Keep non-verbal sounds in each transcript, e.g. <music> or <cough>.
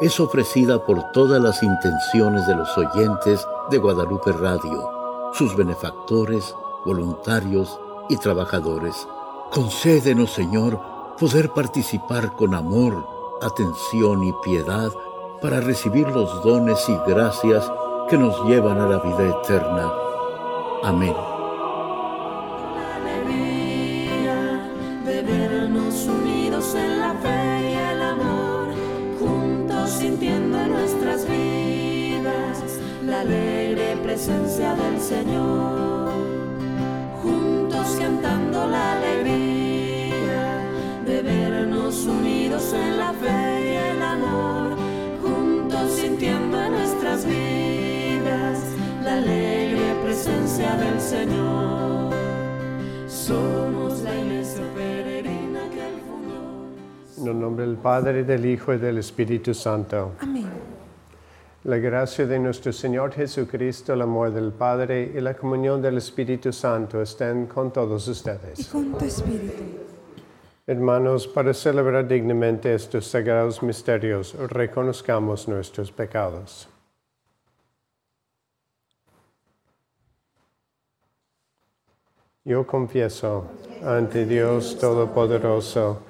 es ofrecida por todas las intenciones de los oyentes de Guadalupe Radio, sus benefactores, voluntarios y trabajadores. Concédenos, Señor, poder participar con amor, atención y piedad para recibir los dones y gracias que nos llevan a la vida eterna. Amén. Presencia del Señor, juntos cantando la alegría de vernos unidos en la fe y el amor, juntos sintiendo en nuestras vidas la alegre presencia del Señor. Somos la iglesia En el nombre del Padre, del Hijo y del Espíritu Santo. Amén. La gracia de nuestro Señor Jesucristo, el amor del Padre y la comunión del Espíritu Santo estén con todos ustedes. Y con tu espíritu. Hermanos, para celebrar dignamente estos sagrados misterios, reconozcamos nuestros pecados. Yo confieso ante Dios Todopoderoso,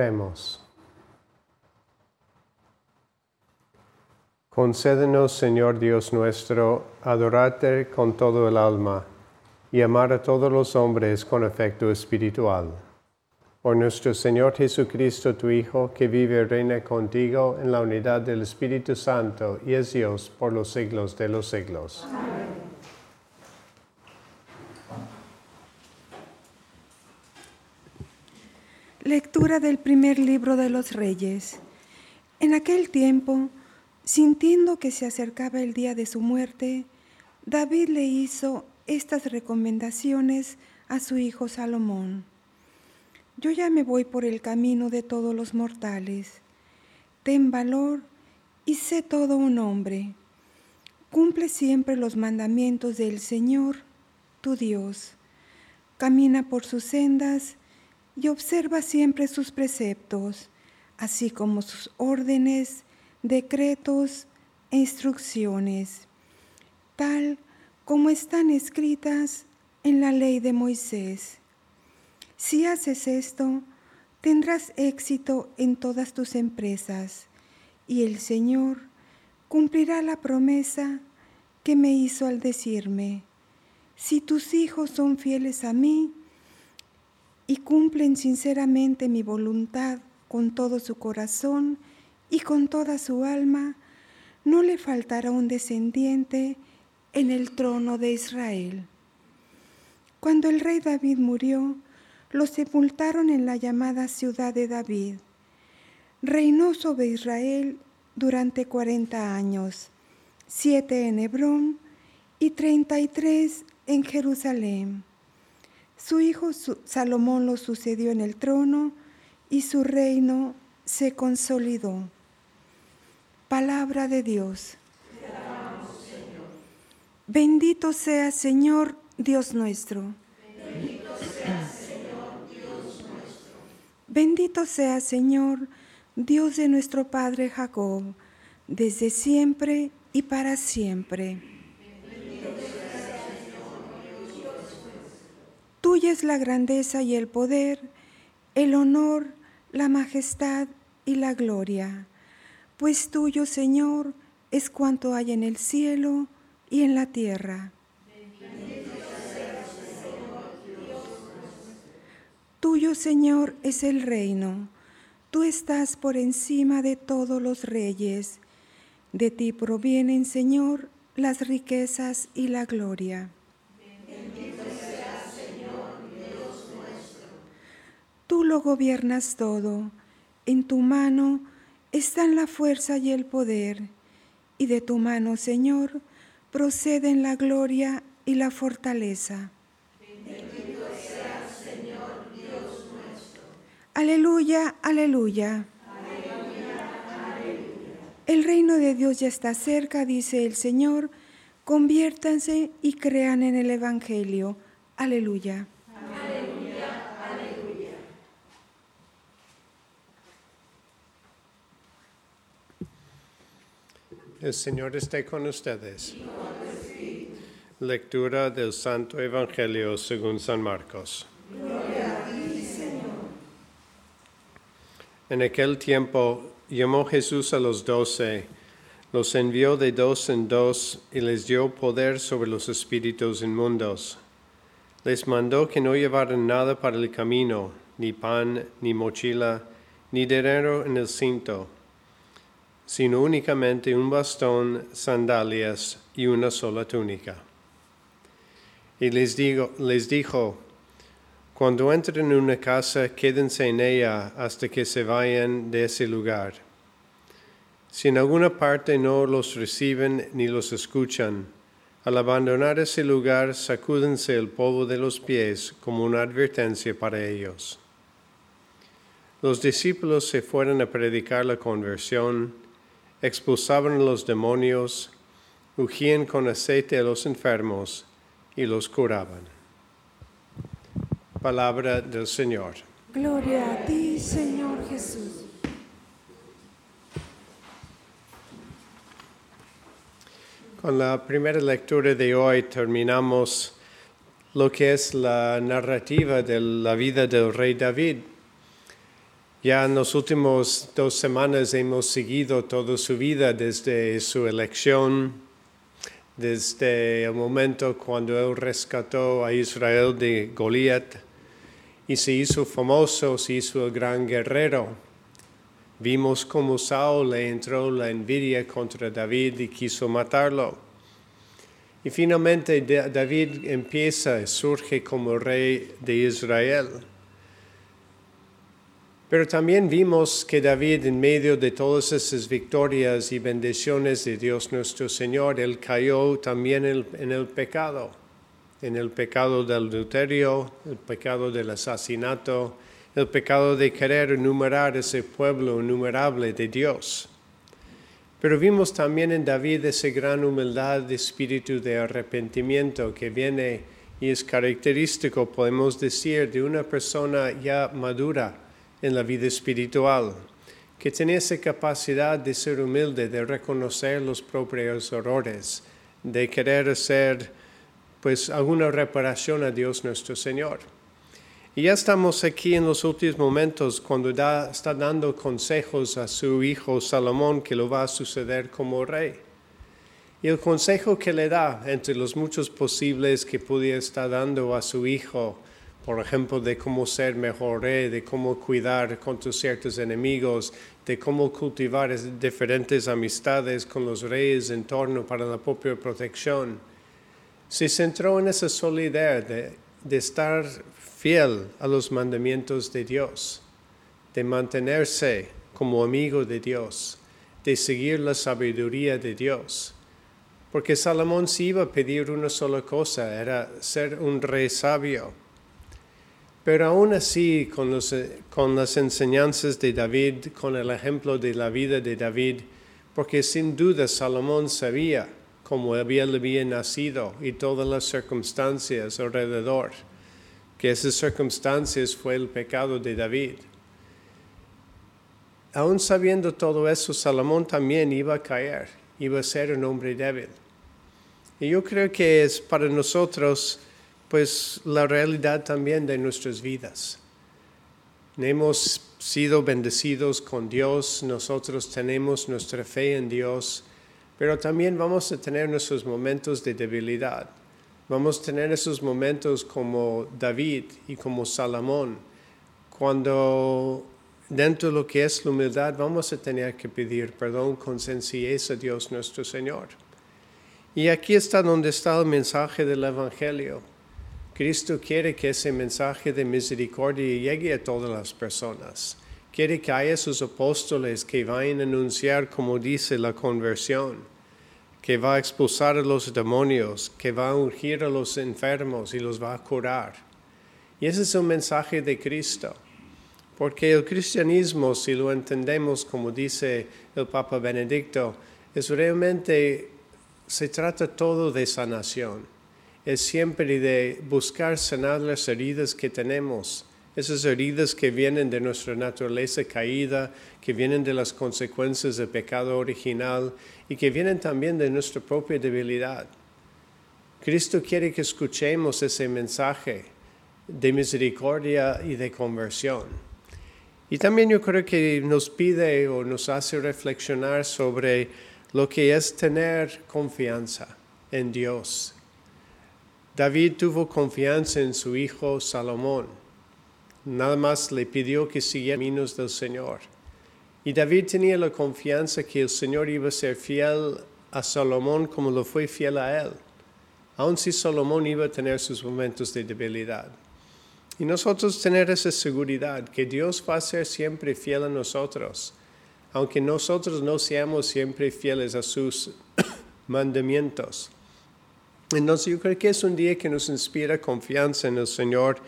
Oremos. Concédenos, Señor Dios nuestro, adorarte con todo el alma y amar a todos los hombres con afecto espiritual. Por nuestro Señor Jesucristo, tu Hijo, que vive y reina contigo en la unidad del Espíritu Santo y es Dios por los siglos de los siglos. Amén. Lectura del primer libro de los Reyes. En aquel tiempo, sintiendo que se acercaba el día de su muerte, David le hizo estas recomendaciones a su hijo Salomón. Yo ya me voy por el camino de todos los mortales. Ten valor y sé todo un hombre. Cumple siempre los mandamientos del Señor, tu Dios. Camina por sus sendas y observa siempre sus preceptos, así como sus órdenes, decretos e instrucciones, tal como están escritas en la ley de Moisés. Si haces esto, tendrás éxito en todas tus empresas y el Señor cumplirá la promesa que me hizo al decirme, si tus hijos son fieles a mí, y cumplen sinceramente mi voluntad con todo su corazón y con toda su alma, no le faltará un descendiente en el trono de Israel. Cuando el rey David murió, lo sepultaron en la llamada ciudad de David. Reinó sobre Israel durante cuarenta años, siete en Hebrón y treinta y tres en Jerusalén. Su hijo Salomón lo sucedió en el trono y su reino se consolidó. Palabra de Dios. Bendito sea Señor Dios nuestro. Bendito sea Señor Dios nuestro. Bendito sea Señor Dios de nuestro Padre Jacob, desde siempre y para siempre. Tuya es la grandeza y el poder, el honor, la majestad y la gloria, pues tuyo, Señor, es cuanto hay en el cielo y en la tierra. Tuyo, Señor, es el reino. Tú estás por encima de todos los reyes. De ti provienen, Señor, las riquezas y la gloria. Lo gobiernas todo. En tu mano están la fuerza y el poder. Y de tu mano, Señor, proceden la gloria y la fortaleza. Bendito Señor Dios nuestro. Aleluya, aleluya. Aleluya, aleluya. El reino de Dios ya está cerca, dice el Señor. Conviértanse y crean en el Evangelio. Aleluya. El Señor esté con ustedes. Lectura del Santo Evangelio según San Marcos. En aquel tiempo llamó Jesús a los doce, los envió de dos en dos y les dio poder sobre los espíritus inmundos. Les mandó que no llevaran nada para el camino, ni pan, ni mochila, ni dinero en el cinto sino únicamente un bastón, sandalias y una sola túnica. Y les, digo, les dijo, cuando entren en una casa, quédense en ella hasta que se vayan de ese lugar. Si en alguna parte no los reciben ni los escuchan, al abandonar ese lugar, sacúdense el polvo de los pies como una advertencia para ellos. Los discípulos se fueron a predicar la conversión expulsaban a los demonios, ungían con aceite a los enfermos y los curaban. Palabra del Señor. Gloria a ti, Señor Jesús. Con la primera lectura de hoy terminamos lo que es la narrativa de la vida del rey David. Ya en las últimas dos semanas hemos seguido toda su vida desde su elección, desde el momento cuando él rescató a Israel de Goliat y se hizo famoso, se hizo el gran guerrero. Vimos cómo Saúl le entró la envidia contra David y quiso matarlo. Y finalmente David empieza, surge como rey de Israel. Pero también vimos que David, en medio de todas esas victorias y bendiciones de Dios nuestro Señor, él cayó también en el pecado, en el pecado del adulterio, el pecado del asesinato, el pecado de querer enumerar ese pueblo innumerable de Dios. Pero vimos también en David esa gran humildad de espíritu de arrepentimiento que viene y es característico, podemos decir, de una persona ya madura en la vida espiritual, que tiene esa capacidad de ser humilde, de reconocer los propios errores, de querer hacer pues alguna reparación a Dios nuestro Señor. Y ya estamos aquí en los últimos momentos cuando da, está dando consejos a su hijo Salomón que lo va a suceder como rey. Y el consejo que le da, entre los muchos posibles que pudiera estar dando a su hijo, por ejemplo, de cómo ser mejor rey, de cómo cuidar contra ciertos enemigos, de cómo cultivar diferentes amistades con los reyes en torno para la propia protección. Se centró en esa solidaridad de, estar fiel a los mandamientos de Dios, de mantenerse como amigo de Dios, de seguir la sabiduría de Dios. Porque Salomón sí iba a pedir una sola cosa, era ser un rey sabio. Pero aún así, con, los, con las enseñanzas de David, con el ejemplo de la vida de David, porque sin duda Salomón sabía cómo había, había nacido y todas las circunstancias alrededor, que esas circunstancias fue el pecado de David. Aún sabiendo todo eso, Salomón también iba a caer, iba a ser un hombre débil. Y yo creo que es para nosotros, pues, la realidad también de nuestras vidas. Hemos sido bendecidos con Dios, nosotros tenemos nuestra fe en Dios, pero también vamos a tener nuestros momentos de debilidad. Vamos a tener esos momentos como David y como Salomón, cuando dentro de lo que es la humildad vamos a tener que pedir perdón con sencillez a Dios nuestro Señor. Y aquí está donde está el mensaje del Evangelio. Cristo quiere que ese mensaje de misericordia llegue a todas las personas. Quiere que haya sus apóstoles que vayan a anunciar, como dice, la conversión, que va a expulsar a los demonios, que va a ungir a los enfermos y los va a curar. Y ese es un mensaje de Cristo. Porque el cristianismo, si lo entendemos como dice el Papa Benedicto, es realmente, se trata todo de sanación. Es siempre de buscar sanar las heridas que tenemos, esas heridas que vienen de nuestra naturaleza caída, que vienen de las consecuencias del pecado original y que vienen también de nuestra propia debilidad. Cristo quiere que escuchemos ese mensaje de misericordia y de conversión. Y también yo creo que nos pide o nos hace reflexionar sobre lo que es tener confianza en Dios. David tuvo confianza en su hijo Salomón. Nada más le pidió que siguiera caminos del Señor. Y David tenía la confianza que el Señor iba a ser fiel a Salomón como lo fue fiel a él, aun si Salomón iba a tener sus momentos de debilidad. Y nosotros tener esa seguridad que Dios va a ser siempre fiel a nosotros, aunque nosotros no seamos siempre fieles a sus <coughs> mandamientos. Entonces yo creo que es un día que nos inspira confianza en el Señor,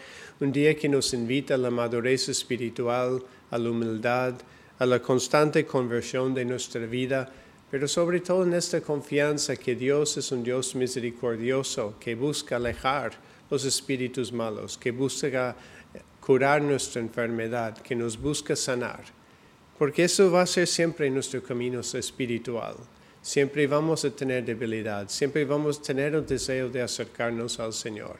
un día que nos invita a la madurez espiritual, a la humildad, a la constante conversión de nuestra vida, pero sobre todo en esta confianza que Dios es un Dios misericordioso, que busca alejar los espíritus malos, que busca curar nuestra enfermedad, que nos busca sanar. Porque eso va a ser siempre nuestro camino espiritual. Siempre vamos a tener debilidad, siempre vamos a tener el deseo de acercarnos al Señor.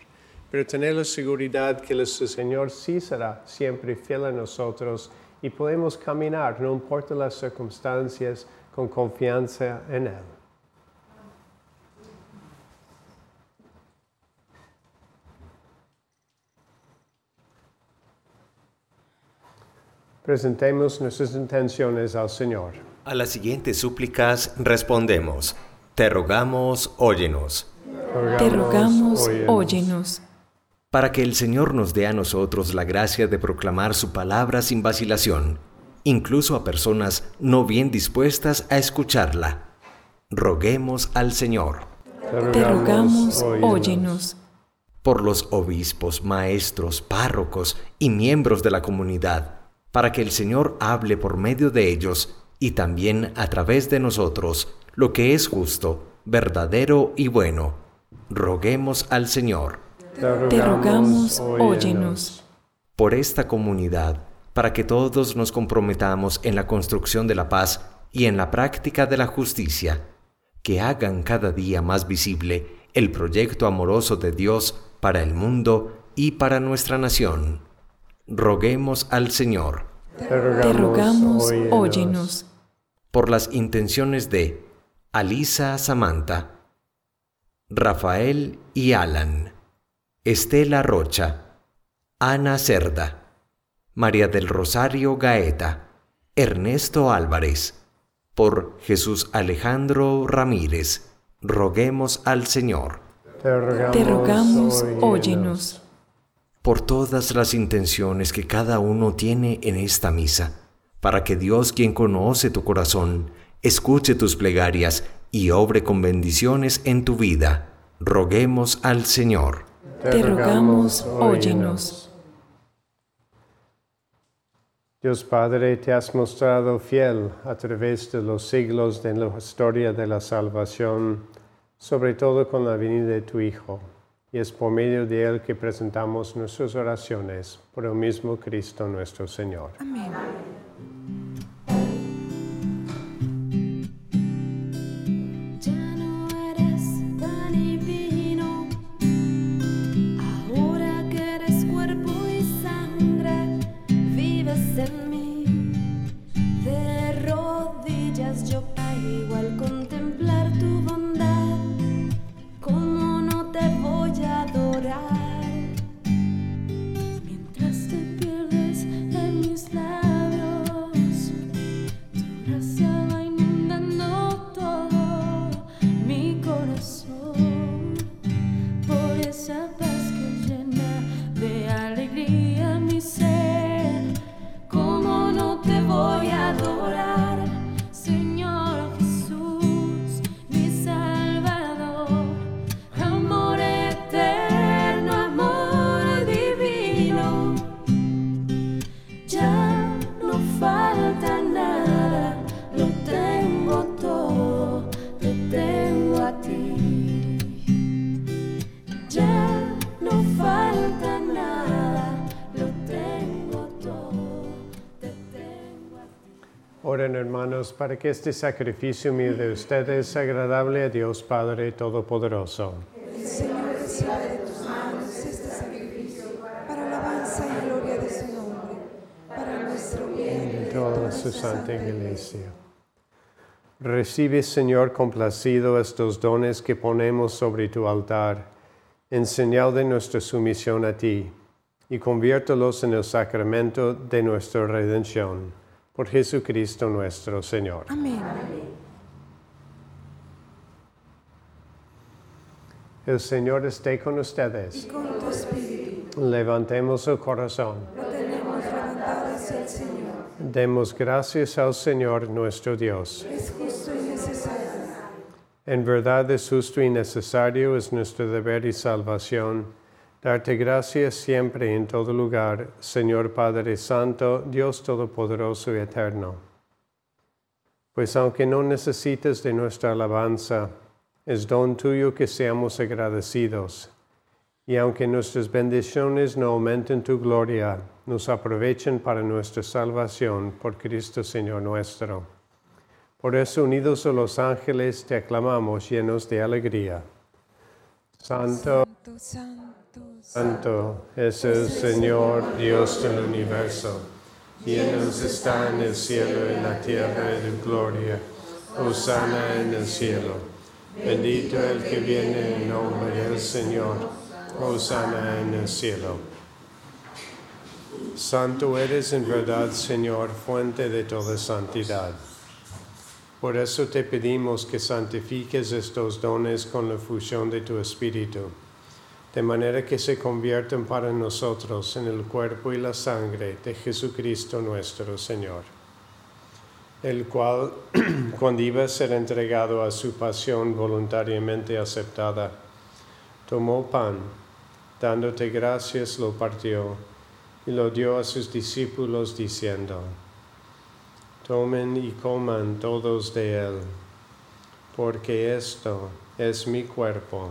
Pero tener la seguridad que el Señor sí será siempre fiel a nosotros y podemos caminar, no importa las circunstancias, con confianza en Él. Presentemos nuestras intenciones al Señor. A las siguientes súplicas respondemos, te rogamos, óyenos. Te rogamos, óyenos. Para que el Señor nos dé a nosotros la gracia de proclamar su palabra sin vacilación, incluso a personas no bien dispuestas a escucharla. Roguemos al Señor. Te rogamos, óyenos. Por los obispos, maestros, párrocos y miembros de la comunidad, para que el Señor hable por medio de ellos y también a través de nosotros lo que es justo, verdadero y bueno. Roguemos al Señor. Te rogamos, óyenos. Por esta comunidad, para que todos nos comprometamos en la construcción de la paz y en la práctica de la justicia, que hagan cada día más visible el proyecto amoroso de Dios para el mundo y para nuestra nación roguemos al Señor. Te rogamos, óyenos. Por las intenciones de Alisa Samantha, Rafael y Alan, Estela Rocha, Ana Cerda, María del Rosario Gaeta, Ernesto Álvarez, por Jesús Alejandro Ramírez, roguemos al Señor. Te rogamos, óyenos por todas las intenciones que cada uno tiene en esta misa, para que Dios, quien conoce tu corazón, escuche tus plegarias y obre con bendiciones en tu vida. Roguemos al Señor. Te rogamos, óyenos. Dios Padre, te has mostrado fiel a través de los siglos de la historia de la salvación, sobre todo con la venida de tu Hijo, y es por medio de él que presentamos nuestras oraciones por el mismo Cristo nuestro Señor. Amén. Para que este sacrificio mío de ustedes sea agradable a Dios Padre Todopoderoso. Señor, recibe de tus manos este sacrificio para alabanza y gloria de su nombre, para nuestro bien y toda su santa iglesia. Recibe, Señor, complacido estos dones que ponemos sobre tu altar, en señal de nuestra sumisión a ti, y conviértelos en el sacramento de nuestra redención. Por Jesucristo nuestro Señor. Amén. El Señor esté con ustedes. Con tu espíritu Levantemos el corazón. lo tenemos levantado hacia el Señor. Demos gracias al Señor nuestro Dios. Es justo y necesario. En verdad es justo y necesario, es nuestro deber y salvación, darte gracias siempre y en todo lugar, Señor Padre Santo, Dios Todopoderoso y Eterno. Pues aunque no necesites de nuestra alabanza, es don tuyo que seamos agradecidos. Y aunque nuestras bendiciones no aumenten tu gloria, nos aprovechen para nuestra salvación por Cristo Señor nuestro. Por eso, unidos a los ángeles, te aclamamos llenos de alegría. Santo, Santo, santo, santo es el Señor Dios del universo. Llenos está en el cielo y en la tierra de gloria. Hosana en el cielo. Bendito el que viene en nombre del Señor. Hosana en el cielo. Santo eres en verdad, Señor, fuente de toda santidad. Por eso te pedimos que santifiques estos dones con la fusión de tu Espíritu, de manera que se conviertan para nosotros en el cuerpo y la sangre de Jesucristo nuestro Señor, el cual, <clears throat> cuando iba a ser entregado a su pasión voluntariamente aceptada, tomó pan, dándote gracias, lo partió y lo dio a sus discípulos diciendo, Tomen y coman todos de él, porque esto es mi cuerpo,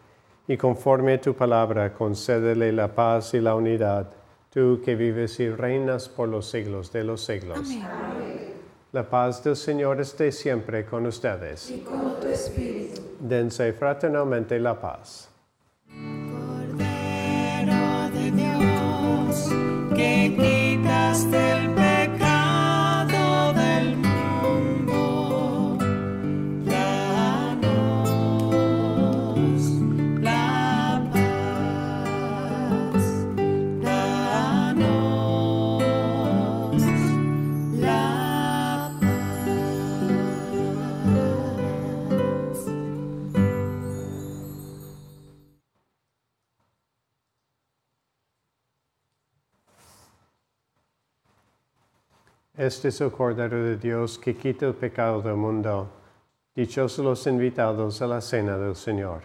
y conforme a tu palabra concédele la paz y la unidad, tú que vives y reinas por los siglos de los siglos. Amén. La paz del Señor esté siempre con ustedes. Y con tu espíritu. Dense fraternalmente la paz. Cordero de Dios, que Este es el Cordero de Dios que quita el pecado del mundo. Dichosos los invitados a la cena del Señor.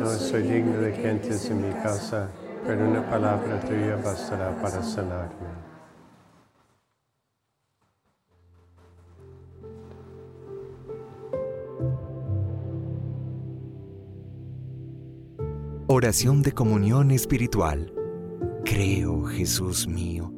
No, soy digno de que entres en mi casa, pero una palabra tuya bastará para sanarme. Oración de comunión espiritual. Creo, Jesús mío,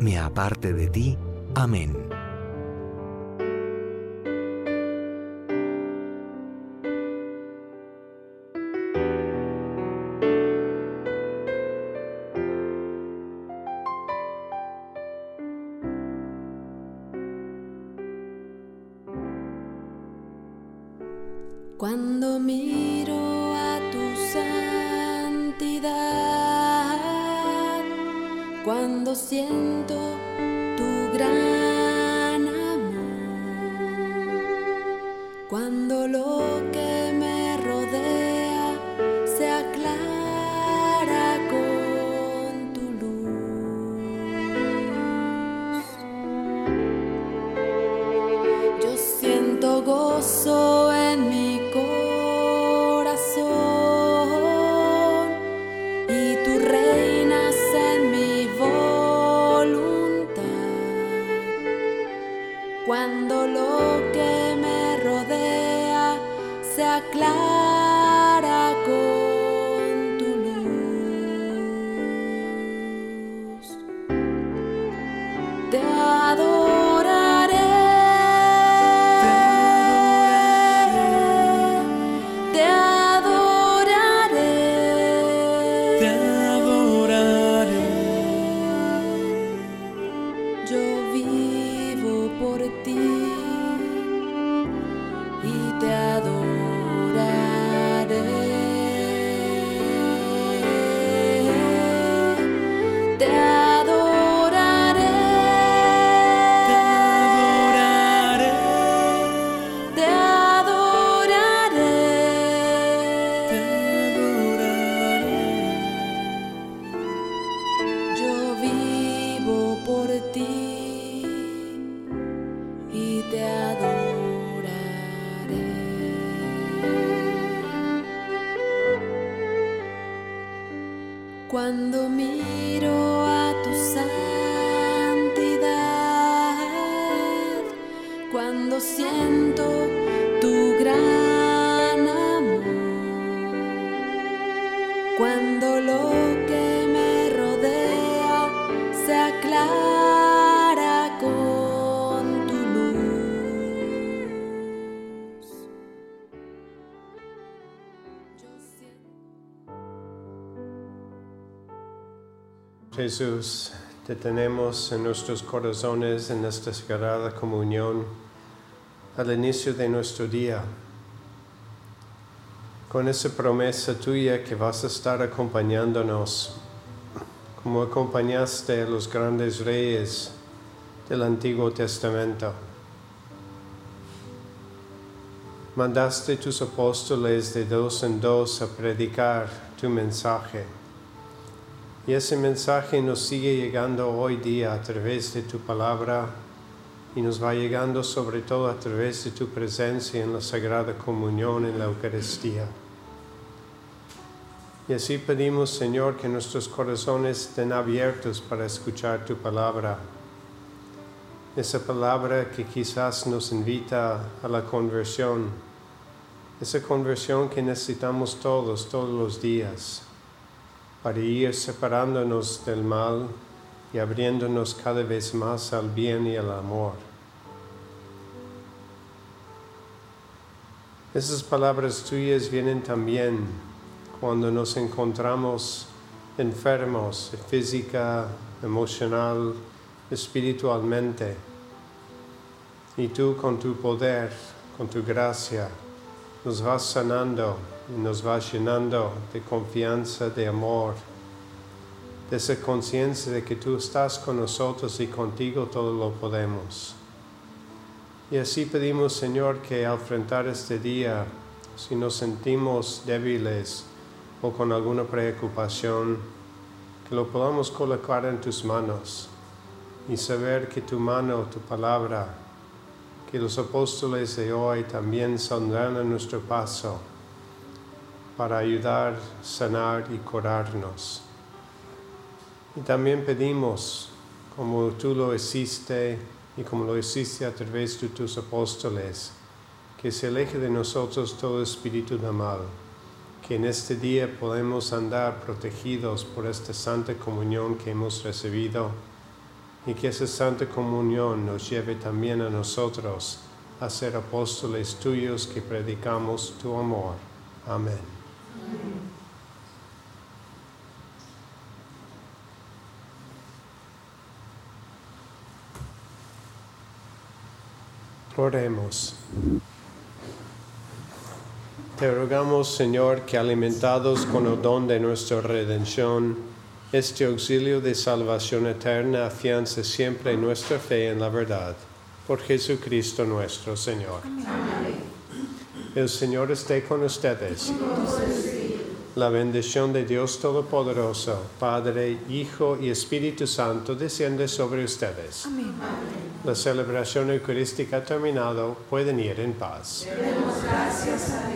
me aparte de ti. Amén. Cuando miro siento tu gran Cuando lo que me rodea se aclara con tu luz. Jesús, te tenemos en nuestros corazones en esta sagrada comunión al inicio de nuestro día, con esa promesa tuya que vas a estar acompañándonos, como acompañaste a los grandes reyes del Antiguo Testamento. Mandaste tus apóstoles de dos en dos a predicar tu mensaje. Y ese mensaje nos sigue llegando hoy día a través de tu palabra y nos va llegando sobre todo a través de tu presencia en la Sagrada Comunión, en la Eucaristía. Y así pedimos, Señor, que nuestros corazones estén abiertos para escuchar tu palabra. Esa palabra que quizás nos invita a la conversión. Esa conversión que necesitamos todos, todos los días para ir separándonos del mal y abriéndonos cada vez más al bien y al amor. Esas palabras tuyas vienen también cuando nos encontramos enfermos física, emocional, espiritualmente. Y tú con tu poder, con tu gracia, nos vas sanando y nos vas llenando de confianza, de amor, de esa conciencia de que tú estás con nosotros y contigo todo lo podemos. Y así pedimos, Señor, que al enfrentar este día, si nos sentimos débiles o con alguna preocupación, que lo podamos colocar en tus manos y saber que tu mano, tu palabra, que los apóstoles de hoy también saldrán a nuestro paso para ayudar, sanar y curarnos. Y también pedimos, como tú lo hiciste y como lo hiciste a través de tus apóstoles, que se aleje de nosotros todo espíritu de mal, que en este día podemos andar protegidos por esta santa comunión que hemos recibido y que esa santa comunión nos lleve también a nosotros a ser apóstoles tuyos que predicamos tu amor. Amén. Oremos. Te rogamos, Señor, que alimentados con el don de nuestra redención, este auxilio de salvación eterna afiance siempre nuestra fe en la verdad. Por Jesucristo nuestro Señor. El Señor esté con ustedes. La bendición de Dios Todopoderoso, Padre, Hijo y Espíritu Santo, desciende sobre ustedes. La celebración eucarística ha terminado. Pueden ir en paz. gracias a Dios.